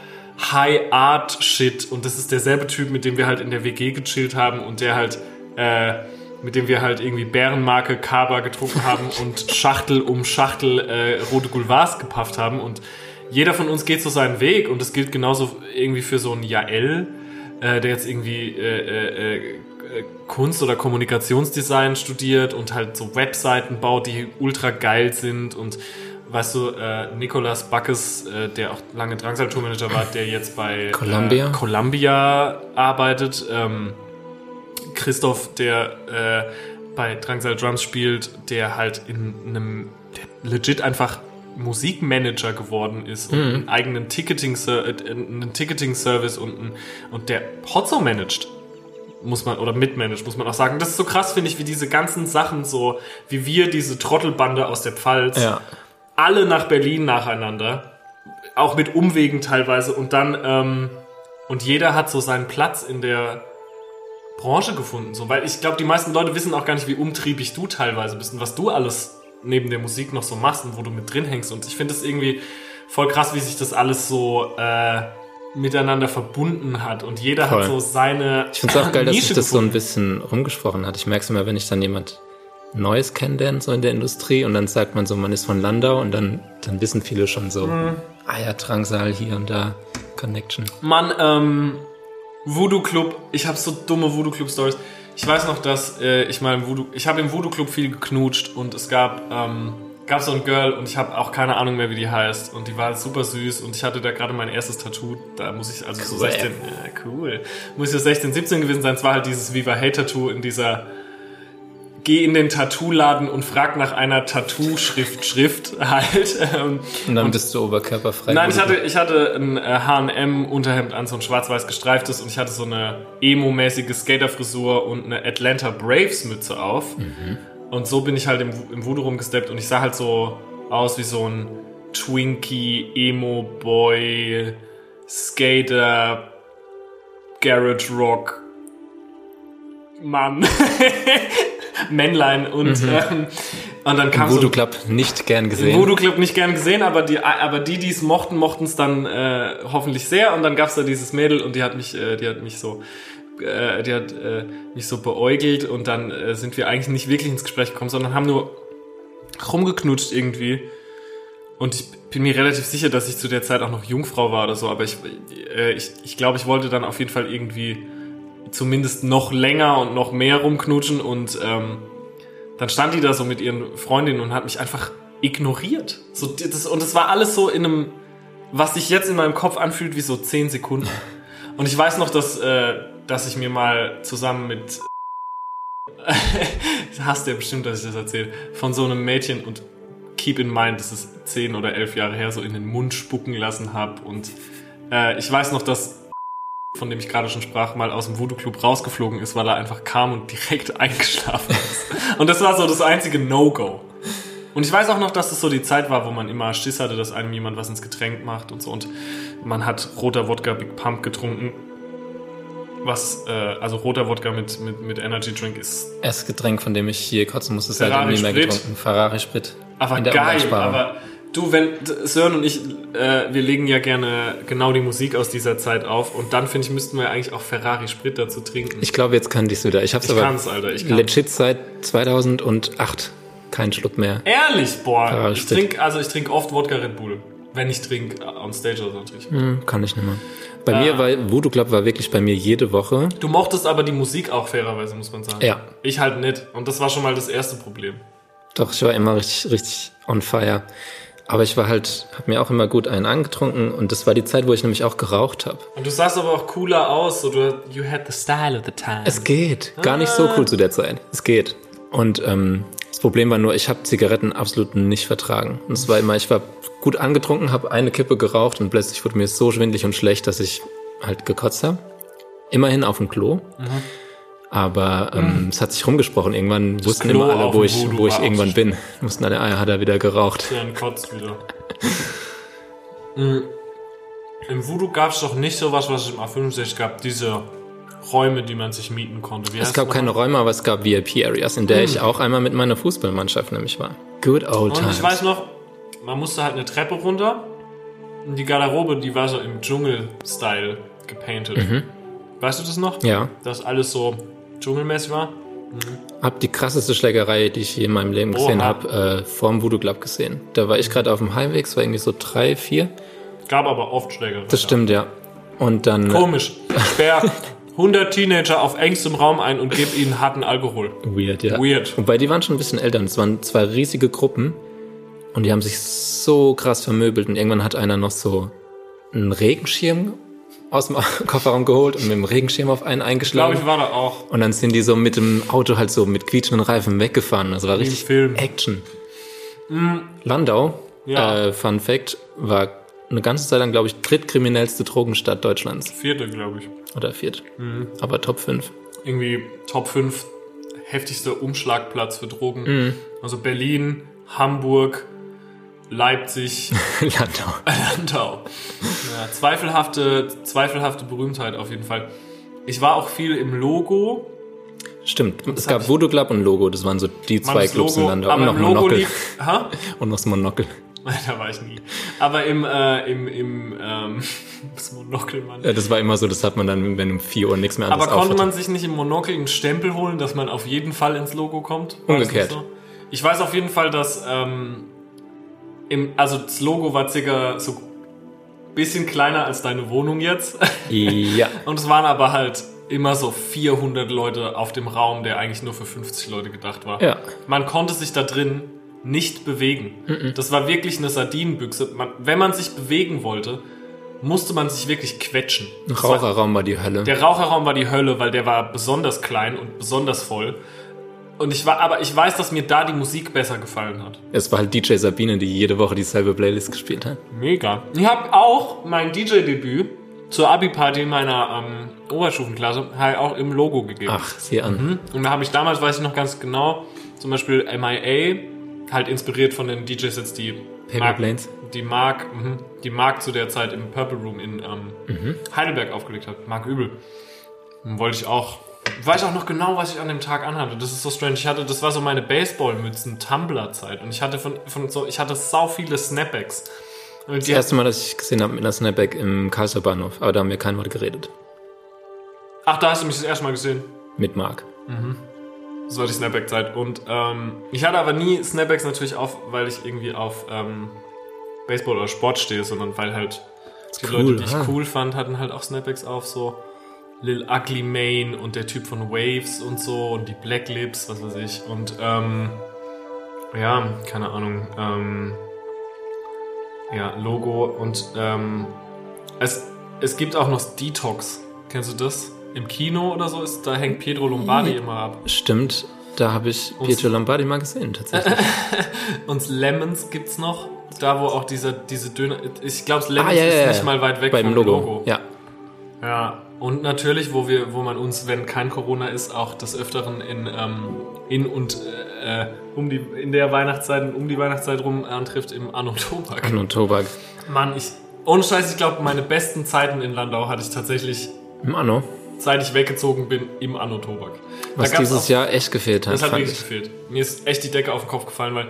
High Art Shit und das ist derselbe Typ, mit dem wir halt in der WG gechillt haben und der halt äh, mit dem wir halt irgendwie Bärenmarke Kaba getrunken haben und Schachtel um Schachtel äh, rote Goulevards gepafft haben. Und jeder von uns geht so seinen Weg. Und das gilt genauso irgendwie für so einen Jael, äh, der jetzt irgendwie äh, äh, äh, Kunst- oder Kommunikationsdesign studiert und halt so Webseiten baut, die ultra geil sind. Und weißt du, äh, Nicolas Backes, äh, der auch lange Drangsal-Tourmanager war, der jetzt bei Columbia? äh, Columbia arbeitet, ähm, Christoph, der äh, bei Drangsal Drums spielt, der halt in einem, der legit einfach Musikmanager geworden ist und einen eigenen Ticketing, äh, einen Ticketing Service und, ein, und der Hotzo managt muss man, oder mitmanagt, muss man auch sagen. Das ist so krass, finde ich, wie diese ganzen Sachen so, wie wir diese Trottelbande aus der Pfalz, Ja. alle nach Berlin nacheinander, auch mit Umwegen teilweise und dann, ähm, und jeder hat so seinen Platz in der Branche gefunden, so, weil ich glaube, die meisten Leute wissen auch gar nicht, wie umtriebig du teilweise bist und was du alles neben der Musik noch so machst und wo du mit drin hängst und ich finde es irgendwie voll krass, wie sich das alles so, äh, miteinander verbunden hat und jeder Voll. hat so seine Ich finde es auch geil, dass Nische sich das so ein bisschen rumgesprochen hat. Ich merke es immer, wenn ich dann jemand Neues kennenlerne, so in der Industrie, und dann sagt man so, man ist von Landau, und dann, dann wissen viele schon so, Mhm. ah ja, Drangsal hier und da, Connection. Mann, ähm, Voodoo Club, ich habe so dumme Voodoo Club Stories. Ich weiß noch, dass äh, ich mal im Voodoo, ich habe im Voodoo Club viel geknutscht und es gab ähm, gab so ein Girl und ich habe auch keine Ahnung mehr, wie die heißt und die war halt super süß und ich hatte da gerade mein erstes Tattoo. Da muss ich also so Cool. 16, ja, cool, muss ich so 16, 17 gewesen sein. Es war halt dieses Viva Hey Tattoo in dieser Geh in den Tattoo-Laden und frag nach einer Tattoo-Schrift, Schrift halt. Ähm, Und dann bist du oberkörperfrei. Nein, ich hatte, ich hatte ein äh, H&M-Unterhemd an, so ein schwarz-weiß gestreiftes und ich hatte so eine emo-mäßige Skaterfrisur und eine Atlanta Braves-Mütze auf. Und so bin ich halt im, im Voodoo rumgesteppt und ich sah halt so aus wie so ein Twinkie, Emo-Boy, Skater, Garage Rock, Mann, Männlein und, ähm, und dann kam Voodoo so Club nicht gern gesehen. Voodoo Club nicht gern gesehen, aber die, aber die, die es mochten, mochten es dann äh, hoffentlich sehr. Und dann gab's da dieses Mädel und die hat mich, äh, die hat mich so, äh, die hat äh, mich so beäugelt und dann äh, sind wir eigentlich nicht wirklich ins Gespräch gekommen, sondern haben nur rumgeknutscht irgendwie. Und ich bin mir relativ sicher, dass ich zu der Zeit auch noch Jungfrau war oder so, aber ich, äh, ich, ich glaube, ich wollte dann auf jeden Fall irgendwie zumindest noch länger und noch mehr rumknutschen und ähm, dann stand die da so mit ihren Freundinnen und hat mich einfach ignoriert. So, das, und es war alles so in einem, was sich jetzt in meinem Kopf anfühlt, wie so 10 Sekunden. Und ich weiß noch, dass, äh, dass ich mir mal zusammen mit hast du ja bestimmt, dass ich das erzähle, von so einem Mädchen und keep in mind, dass es 10 oder 11 Jahre her so in den Mund spucken lassen habe. Und äh, ich weiß noch, dass von dem ich gerade schon sprach, mal aus dem Voodoo Club rausgeflogen ist, weil er einfach kam und direkt eingeschlafen ist. Und das war so das einzige No-Go. Und ich weiß auch noch, dass das so die Zeit war, wo man immer Schiss hatte, dass einem jemand was ins Getränk macht und so. Und man hat roter Wodka Big Pump getrunken. Was, äh, also roter Wodka mit, mit, mit Energy Drink ist. Erstes Getränk, von dem ich hier kotzen musste, ist seitdem nie mehr getrunken. Ferrari Sprit. Aber geil, aber du, wenn Sören und ich, äh, wir legen ja gerne genau die Musik aus dieser Zeit auf und dann finde ich, müssten wir eigentlich auch Ferrari Sprit dazu trinken. Ich glaube, jetzt kann ich wieder. Ich hab's Ich aber kann's, Alter, ich kann's. legit seit 2008 keinen Schluck mehr. Ehrlich, boah, Ferrari ich trinke, also ich trinke oft Wodka Red Bull. Wenn ich trinke, on stage oder so natürlich. Hm, kann ich nicht mehr. Bei Ah. mir war Voodoo Club war wirklich bei mir jede Woche. Du mochtest aber die Musik auch fairerweise, muss man sagen. Ja. Ich halt nicht. Und das war schon mal das erste Problem. Doch, ich war immer richtig, richtig on fire. Aber ich war halt, hab mir auch immer gut einen angetrunken und das war die Zeit, wo ich nämlich auch geraucht habe. Und du sahst aber auch cooler aus. So, du, you had the style of the time. Es geht. Gar nicht so cool zu der Zeit. Es geht. Und ähm, das Problem war nur, ich habe Zigaretten absolut nicht vertragen. Und es war immer, ich war gut angetrunken, habe eine Kippe geraucht und plötzlich wurde mir so schwindlig und schlecht, dass ich halt gekotzt habe. Immerhin auf dem Klo. Aber ähm, es hat sich rumgesprochen. Irgendwann wussten Klo immer alle, wo ich, Voodoo wo ich irgendwann bin. Mussten alle, ah, hat er wieder geraucht. Dann kotzt wieder. Mm. Im Voodoo gab es doch nicht sowas, was es im A65 gab. Diese Räume, die man sich mieten konnte. Wie Es gab das keine? Räume, aber es gab VIP-Areas, in der ich auch einmal mit meiner Fußballmannschaft nämlich war. Good old Und times. ich weiß noch, man musste halt eine Treppe runter. Und die Garderobe, die war so im Dschungel-Style gepainted. Weißt du das noch? Mhm. Ja. Dass alles so dschungelmäßig war? Hab die krasseste Schlägerei, die ich je in meinem Leben gesehen habe, äh, vorm Voodoo Club gesehen. Da war ich gerade auf dem Highway, es war irgendwie so drei, vier. Gab aber oft Schläge. Das stimmt, ja. Und dann. Komisch. Ich sperr 100 Teenager auf engstem Raum ein und gebe ihnen harten Alkohol. Weird, ja. Weird. Wobei die waren schon ein bisschen älter. Es waren zwei riesige Gruppen und die haben sich so krass vermöbelt. Und irgendwann hat einer noch so einen Regenschirm aus dem Kofferraum geholt und mit dem Regenschirm auf einen Ich glaube, eingeschlagen. ich war da auch. Und dann sind die so mit dem Auto halt so mit quietschenden Reifen weggefahren. Das war richtig Film. Action. Landau, Mhm. Ja. äh, Fun Fact, war eine ganze Zeit lang, glaube ich, drittkriminellste Drogenstadt Deutschlands. Vierte, glaube ich. Oder viert. Mhm. Aber Top 5. Irgendwie Top 5 heftigster Umschlagplatz für Drogen. Mhm. Also Berlin, Hamburg, Leipzig, Landau. Landau. Ja, zweifelhafte, zweifelhafte Berühmtheit auf jeden Fall. Ich war auch viel im Logo. Stimmt. Es gab Voodoo Club und Logo. Das waren so die zwei Clubs in Logo, Landau. aber Und noch im Logo Monokel. lief. Ha? Und noch das Monokel. da war ich nie. Aber im, äh, im, im, ähm, das Monokel, Mann. Ja, das war immer so, das hat man dann, wenn um 4 Uhr nichts mehr Aber anderes konnte aufhatte. man sich nicht im Monokel einen Stempel holen, dass man auf jeden Fall ins Logo kommt? Umgekehrt. So? Ich weiß auf jeden Fall, dass ähm, im, also das Logo war circa so bisschen kleiner als deine Wohnung jetzt. Ja. Und es waren aber halt immer so 400 Leute auf dem Raum, der eigentlich nur für 50 Leute gedacht war. Ja. Man konnte sich da drin nicht bewegen. Das war wirklich eine Sardinenbüchse. Man, wenn man sich bewegen wollte, musste man sich wirklich quetschen. War- Raucherraum war die Hölle. der Raucherraum war die Hölle, weil der war besonders klein und besonders voll. Und ich war, aber ich weiß, dass mir da die Musik besser gefallen hat. Es war halt DJ Sabine, die jede Woche dieselbe Playlist gespielt hat. Mega. Ich habe auch mein DJ-Debüt zur Abi-Party meiner ähm, Oberstufenklasse halt auch im Logo gegeben. Ach, sieh an. Und da habe ich damals, weiß ich noch ganz genau, Zum Beispiel MIA, halt inspiriert von den DJs jetzt, die Paper Mark, Planes. die Mark, mhm, die Mark zu der Zeit im Purple Room in ähm, Heidelberg aufgelegt hat. Mark Übel. Dann wollte ich auch. Weiß auch noch genau, was ich an dem Tag anhatte. Das ist so strange. Ich hatte, das war so meine Baseballmützen Tumblr-Zeit und ich hatte von, von so, ich hatte sau viele Snapbacks. Und Das erste Mal, dass ich gesehen habe mit einer Snapback im Bahnhof, aber da haben wir kein Wort geredet. ach, da hast du mich das erste Mal gesehen. Mit Marc. Das war die Snapback-Zeit. Und ähm, ich hatte aber nie Snapbacks natürlich auf, weil ich irgendwie auf ähm, Baseball oder Sport stehe, sondern weil halt die cool, Leute, die ich ha. cool fand, hatten halt auch Snapbacks auf, so Lil Ugly Mane und der Typ von Waves und so und die Black Lips, was weiß ich. Und ähm, ja, keine Ahnung. Ähm, ja, Logo und ähm, es, es gibt auch noch Detox. Kennst du das? Im Kino oder so ist, da hängt Pietro Lombardi immer ab. Stimmt, da habe ich Pietro Lombardi mal gesehen, tatsächlich. Und Lemons gibt's noch. Da, wo auch dieser, diese Döner. Ich glaube, Lemons Ah, ja, ja, ist ja. nicht mal weit weg Beim vom Logo. Logo. Ja. Ja. Und natürlich, wo wir, wo man uns, wenn kein Corona ist, auch des Öfteren in, ähm, in und äh, um die, in der Weihnachtszeit und um die Weihnachtszeit rum antrifft im Anno Tobak. Anno Tobak. Mann, ich. Ohne Scheiß, ich glaube, meine besten Zeiten in Landau hatte ich tatsächlich, Im Anno. seit ich weggezogen bin, im Anno Tobak. Was dieses auch- Jahr echt gefehlt hat. Das hat wirklich ich. gefehlt. Mir ist echt die Decke auf den Kopf gefallen, weil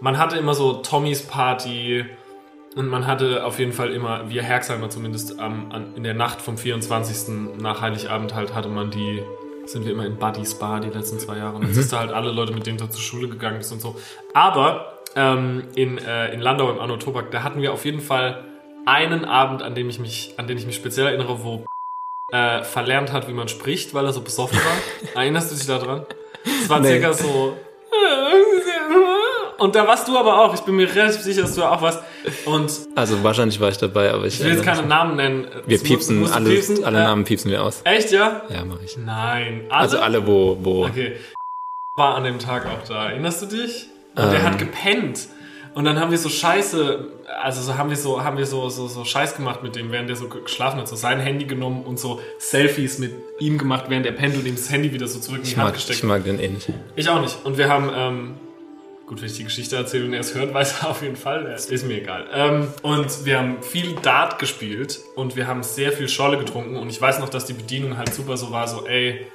man hatte immer so Tommys Party und man hatte auf jeden Fall immer, wir Herxheimer zumindest, am, an, in der Nacht vom 24. nach Heiligabend halt hatte man die, sind wir immer in Buddy's Bar die letzten zwei Jahre. Und dann siehst du halt alle Leute, mit denen du zur Schule gegangen bist und so. Aber ähm, in, äh, in Landau im Anno Tobak, da hatten wir auf jeden Fall einen Abend, an dem ich mich, an den ich mich speziell erinnere, wo äh, verlernt hat, wie man spricht, weil er so besoffen war. Erinnerst du dich daran? Es war Nee. circa so. Und da warst du aber auch. Ich bin mir relativ sicher, dass du auch warst. Und Also wahrscheinlich war ich dabei, aber ich, ich will jetzt keine Namen nennen. Wir Das muss- piepsen, musst du alle, piepsen. alle Äh, Namen piepsen wir aus. Echt, ja? Ja, mache ich. Nein. Alle? Also alle, wo, wo. Okay. War an dem Tag auch da. Erinnerst du dich? Und der Ähm. hat gepennt. Und dann haben wir so Scheiße, also so haben wir so, haben wir so, so, so Scheiß gemacht mit dem, während der so geschlafen hat, so sein Handy genommen und so Selfies mit ihm gemacht, während er pennt und ihm das Handy wieder so zurück in die Ich Hand gesteckt. ich mag den eh nicht. Ich auch nicht. Und wir haben, ähm, gut, wenn ich die Geschichte erzähle und er es hört, weiß er auf jeden Fall. Ja, Ist mir egal. Ähm, und wir haben viel Dart gespielt und wir haben sehr viel Scholle getrunken. Und ich weiß noch, dass die Bedienung halt super so war, so, ey,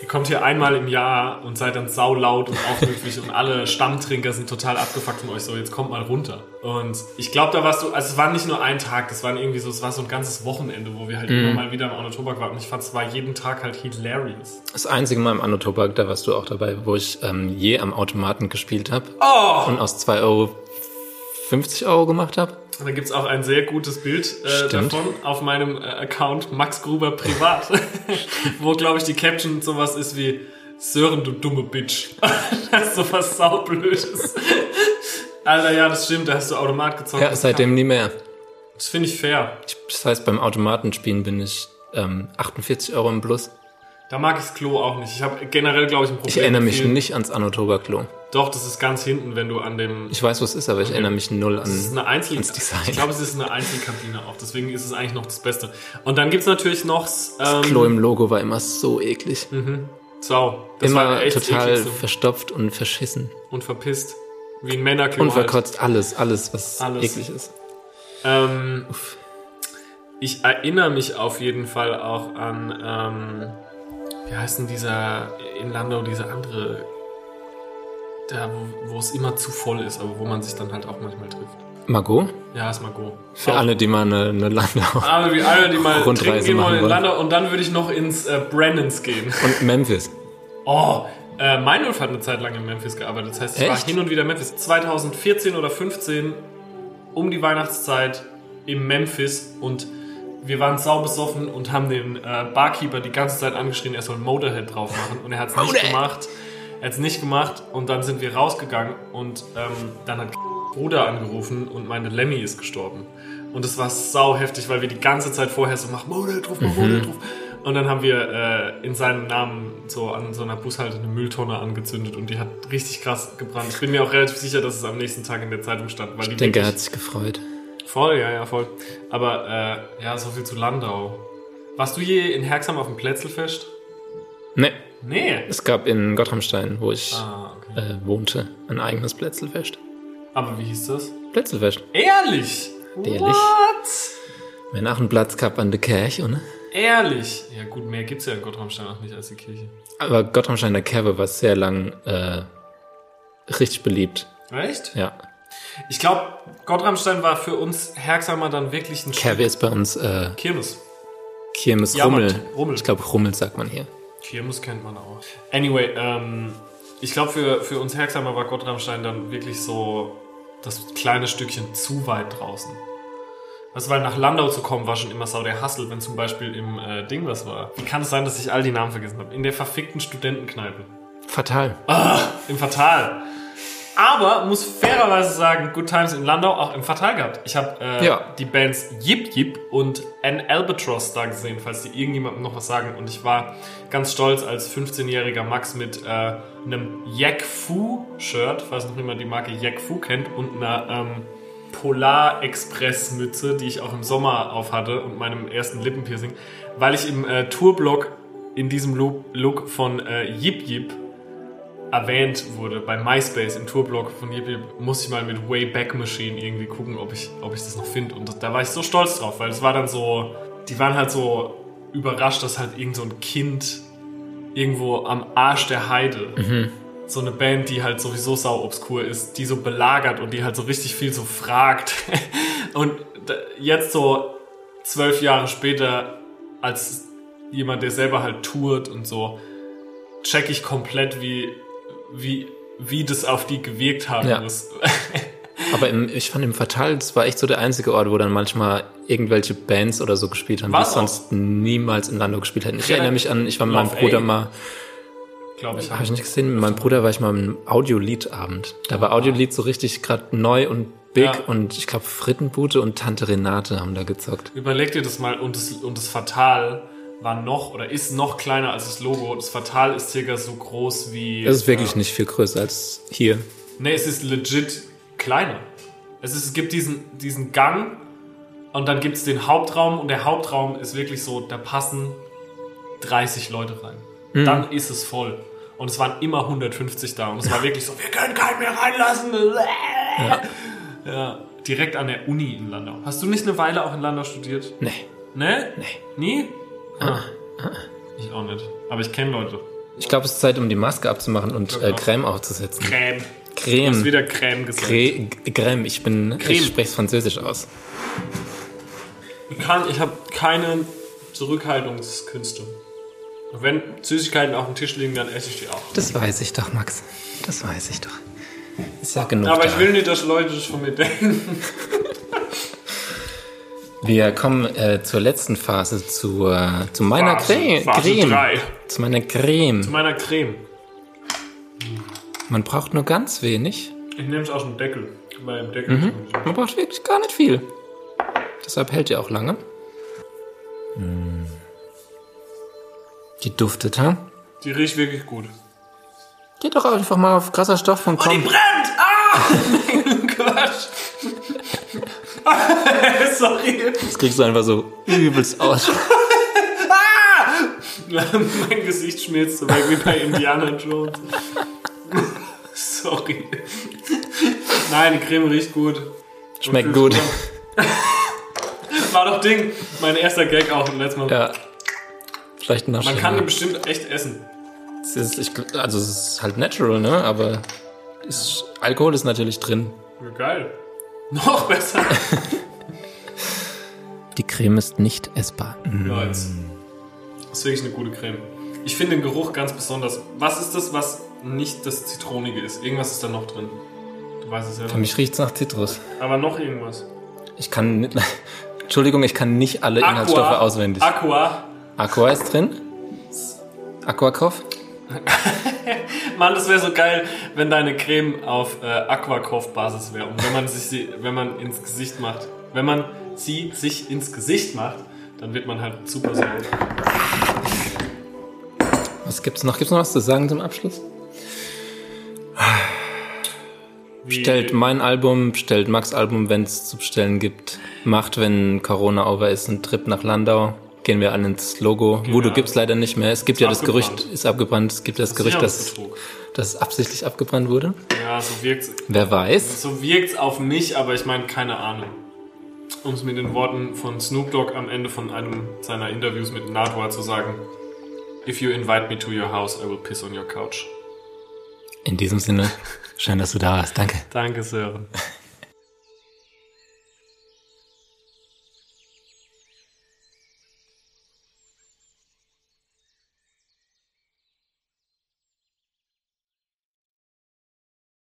ihr kommt hier einmal im Jahr und seid dann saulaut und aufmüpfig und alle Stammtrinker sind total abgefuckt von euch, so, jetzt kommt mal runter. Und ich glaube, da warst du, also es war nicht nur ein Tag, das waren irgendwie so, es war so ein ganzes Wochenende, wo wir halt immer mal wieder im Anno Tobak waren. Und ich fand, es war jeden Tag halt hilarious. Das einzige Mal im Anno Tobak, da warst du auch dabei, wo ich ähm, je am Automaten gespielt habe Oh! und aus 2 Euro 50 Euro gemacht habe. Da gibt's auch ein sehr gutes Bild äh, davon auf meinem äh, Account Max Gruber privat, wo glaube ich die Caption sowas ist wie Sören, du dumme Bitch. das ist sowas saublödes. Alter, ja, das stimmt, da hast du Automat gezockt. Ja, seitdem nie mehr. Das finde ich fair. Ich, das heißt, beim Automatenspielen bin ich ähm, 48 Euro im Plus. Da mag ich das Klo auch nicht. Ich habe generell, glaube ich, ein Problem. Ich erinnere mich vielen- nicht ans Anno Tobak Klo. Doch, das ist ganz hinten, wenn du an dem. Ich weiß, was es ist, aber ich erinnere mich null Das ist an. eine Einzel ans Design. Ich glaube, es ist eine Einzelkabine auch. Deswegen ist es eigentlich noch das Beste. Und dann gibt's natürlich noch ähm, Klo im Logo war immer so eklig. Sau. Das war immer echt total eklig so. verstopft und verschissen. und verpisst. Wie ein Männerklo Und halt. verkotzt alles, alles, was Alles. eklig ist. Ähm, ich erinnere mich auf jeden Fall auch an, ähm, wie heißt denn dieser in Landau, dieser andere, da wo, wo es immer zu voll ist, aber wo man sich dann halt auch manchmal trifft. Margot? Ja, ist mal go. Für alle, die mal eine, eine Landau Aber wie alle, die mal Rundreise gehen machen wollen in. Landau und dann würde ich noch ins äh, Brennans gehen. und Memphis. Oh, äh, Meinolf hat eine Zeit lang in Memphis gearbeitet. Das heißt, ich war Echt? hin und wieder in Memphis. 2014 oder 15 um die Weihnachtszeit im Memphis und wir waren saubesoffen und haben den äh, Barkeeper die ganze Zeit angeschrien, er soll Motorhead drauf machen und er hat es nicht gemacht. Er hat es nicht gemacht und dann sind wir rausgegangen und ähm, dann hat Bruder angerufen und meinte, Lemmy ist gestorben. Und es war sau heftig, weil wir die ganze Zeit vorher so machen, Motorhead drauf, mach Motorhead drauf. Und dann haben wir äh, in seinem Namen so an so einer Bushalte eine Mülltonne angezündet und die hat richtig krass gebrannt. Ich bin mir auch relativ sicher, dass es am nächsten Tag in der Zeitung stand. Weil die Ich denke, er hat sich gefreut. Voll, ja, ja, voll. Aber äh, ja, so viel zu Landau. Warst du je in Herxheim auf dem Plätzelfest? Nee, Nee. es gab in Gottramstein, wo ich Ah, okay. äh, wohnte. Ein eigenes Plätzelfest. Aber wie hieß das? Plätzelfest. Ehrlich? Ehrlich? What? Wenn auch ein Platz gehabt an der Kirche, oder? Ehrlich? Ja gut, mehr gibt's ja in Gottramstein auch nicht als die Kirche. Aber Gottramsteiner Kerbe war sehr lang äh, richtig beliebt. Echt? Ja. Ich glaube, Gottramstein war für uns Herxheimer dann wirklich ein Kerbe ist bei uns äh, Kirmes. Kirmes Ja, Rummel. Mann, Rummel. Ich glaube, Rummel sagt man hier. Kirmes kennt man auch. Anyway, ähm, ich glaube, für, für uns Herxheimer war Gottramstein dann wirklich so das kleine Stückchen zu weit draußen. Also, weil nach Landau zu kommen war schon immer sau der Hassel, wenn zum Beispiel im äh, Ding was war. Wie kann es sein, dass ich all die Namen vergessen habe? In der verfickten Studentenkneipe. Fatal. Im Fatal. Aber muss fairerweise sagen, Good Times in Landau auch im Fatal gehabt. Ich habe äh, Ja. die Bands Yip Yip und An Albatross da gesehen, falls die irgendjemandem noch was sagen. Und ich war ganz stolz als 15-jähriger Max mit äh, einem Yak Fu Shirt, falls noch jemand die Marke Yak Fu kennt, und einer ähm, Polar Express Mütze, die ich auch im Sommer auf hatte und meinem ersten Lippenpiercing, weil ich im äh, Tourblock in diesem Look, Look von äh, Yip Yip erwähnt wurde bei MySpace im Tourblock von Yip Yip, muss ich mal mit Wayback Machine irgendwie gucken, ob ich, ob ich das noch finde. Und das, da war ich so stolz drauf, weil es war dann so, die waren halt so überrascht, dass halt irgend so ein Kind irgendwo am Arsch der Heide, so eine Band, die halt sowieso sau obskur ist, die so belagert und die halt so richtig viel so fragt. und jetzt so zwölf Jahre später, als jemand, der selber halt tourt und so, check ich komplett, wie, wie, wie das auf die gewirkt haben Ja. muss. Aber im, ich fand im Fatal, das war echt so der einzige Ort, wo dann manchmal irgendwelche Bands oder so gespielt haben, die sonst niemals in Landau gespielt hätten. Ich Ja, erinnere mich an, ich war mit meinem Bruder A. mal, Glaube ich. habe ich nicht gesehen, mit meinem Bruder war ich mal im Audioliedabend. Da war Audiolied so richtig gerade neu und big Ja. und ich glaube Frittenbute und Tante Renate haben da gezockt. Überleg dir das mal und das, und das Fatal war noch oder ist noch kleiner als das Logo. Das Fatal ist circa so groß wie. Das ist wirklich äh, nicht viel größer als hier. Nee, es ist legit kleiner. Es, ist, es gibt diesen, diesen Gang und dann gibt es den Hauptraum und der Hauptraum ist wirklich so, da passen 30 Leute rein. Mhm. Dann ist es voll. Und es waren immer 150 da und es war wirklich so, wir können keinen mehr reinlassen. Ja. direkt an der Uni in Landau. Hast du nicht eine Weile auch in Landau studiert? Nee. Ne? Nee. Nie? Ah. Ich auch nicht. Aber ich kenne Leute. Ich glaube, es ist Zeit, um die Maske abzumachen und äh, auch. Creme aufzusetzen. Creme. Du hast Creme. wieder Creme gesagt. Creme. Creme. Ich bin, Creme. ich spreche Französisch aus. Ich, kann, ich habe keine Zurückhaltungskünste. Wenn Süßigkeiten auf dem Tisch liegen, dann esse ich die auch. Das weiß ich doch, Max. Das weiß ich doch. Ist ja genug Aber da. ich will nicht, dass Leute das von mir denken. Wir kommen äh, zur letzten Phase, zu, äh, zu meiner Phase- Creme. Phase Creme. drei. Zu meiner Creme. Zu meiner Creme. Man braucht nur ganz wenig. Ich nehme es aus dem Deckel. Bei dem Deckel. Mhm. Man braucht wirklich gar nicht viel. Deshalb hält die auch lange. Mm. Die duftet, ha? Die riecht wirklich gut. Geht doch einfach mal auf krasserstoff.com. brennt! Ah! Sorry. Das kriegst du einfach so übelst aus. mein Gesicht schmilzt so weg wie bei Indiana Jones. Sorry. Nein, die Creme riecht gut. Schmeckt gut. War doch Ding. Mein erster Gag auch letztes Mal. Ja. Vielleicht noch Man kann die bestimmt echt essen. es ist, ich, Also es ist halt natural, ne? Aber ist, Alkohol ist natürlich drin. Ja, geil. Noch besser. Die Creme ist nicht essbar. Ja, jetzt. Das ist wirklich eine gute Creme. Ich finde den Geruch ganz besonders. Was ist das, was nicht das Zitronige ist? Irgendwas ist da noch drin. Du weißt es Für selber. mich riecht's nach Zitrus. Aber noch irgendwas. Ich kann nicht, Entschuldigung, ich kann nicht alle Inhaltsstoffe auswendig. Aqua. Aqua ist drin. Aquakoff. Mann, das wäre so geil, wenn deine Creme auf äh, Aquakoff-Basis wäre. Und wenn man sich sie, wenn man ins Gesicht macht, wenn man sie sich ins Gesicht macht, dann wird man halt super sauer. Was gibt's noch? Gibt's noch was zu sagen zum Abschluss? Wie- Bestellt mein Album, bestellt Max Album, wenn es zu bestellen gibt. Macht, wenn Corona over ist, einen Trip nach Landau. Gehen wir alle ins Logo. Voodoo wir gibt's leider nicht mehr. Es gibt Ist ja das abgebrannt. Gerücht, ist abgebrannt. Es gibt ja das Gerücht, dass, es absichtlich abgebrannt wurde? Ja, so wirkt's. Wer weiß? So wirkt's auf mich, aber ich meine, keine Ahnung. Um es mit den Worten von Snoop Dogg am Ende von einem seiner Interviews mit Nardwar zu sagen: If you invite me to your house, I will piss on your couch. In diesem Sinne, schön, dass du da warst. Danke. Danke, Sören.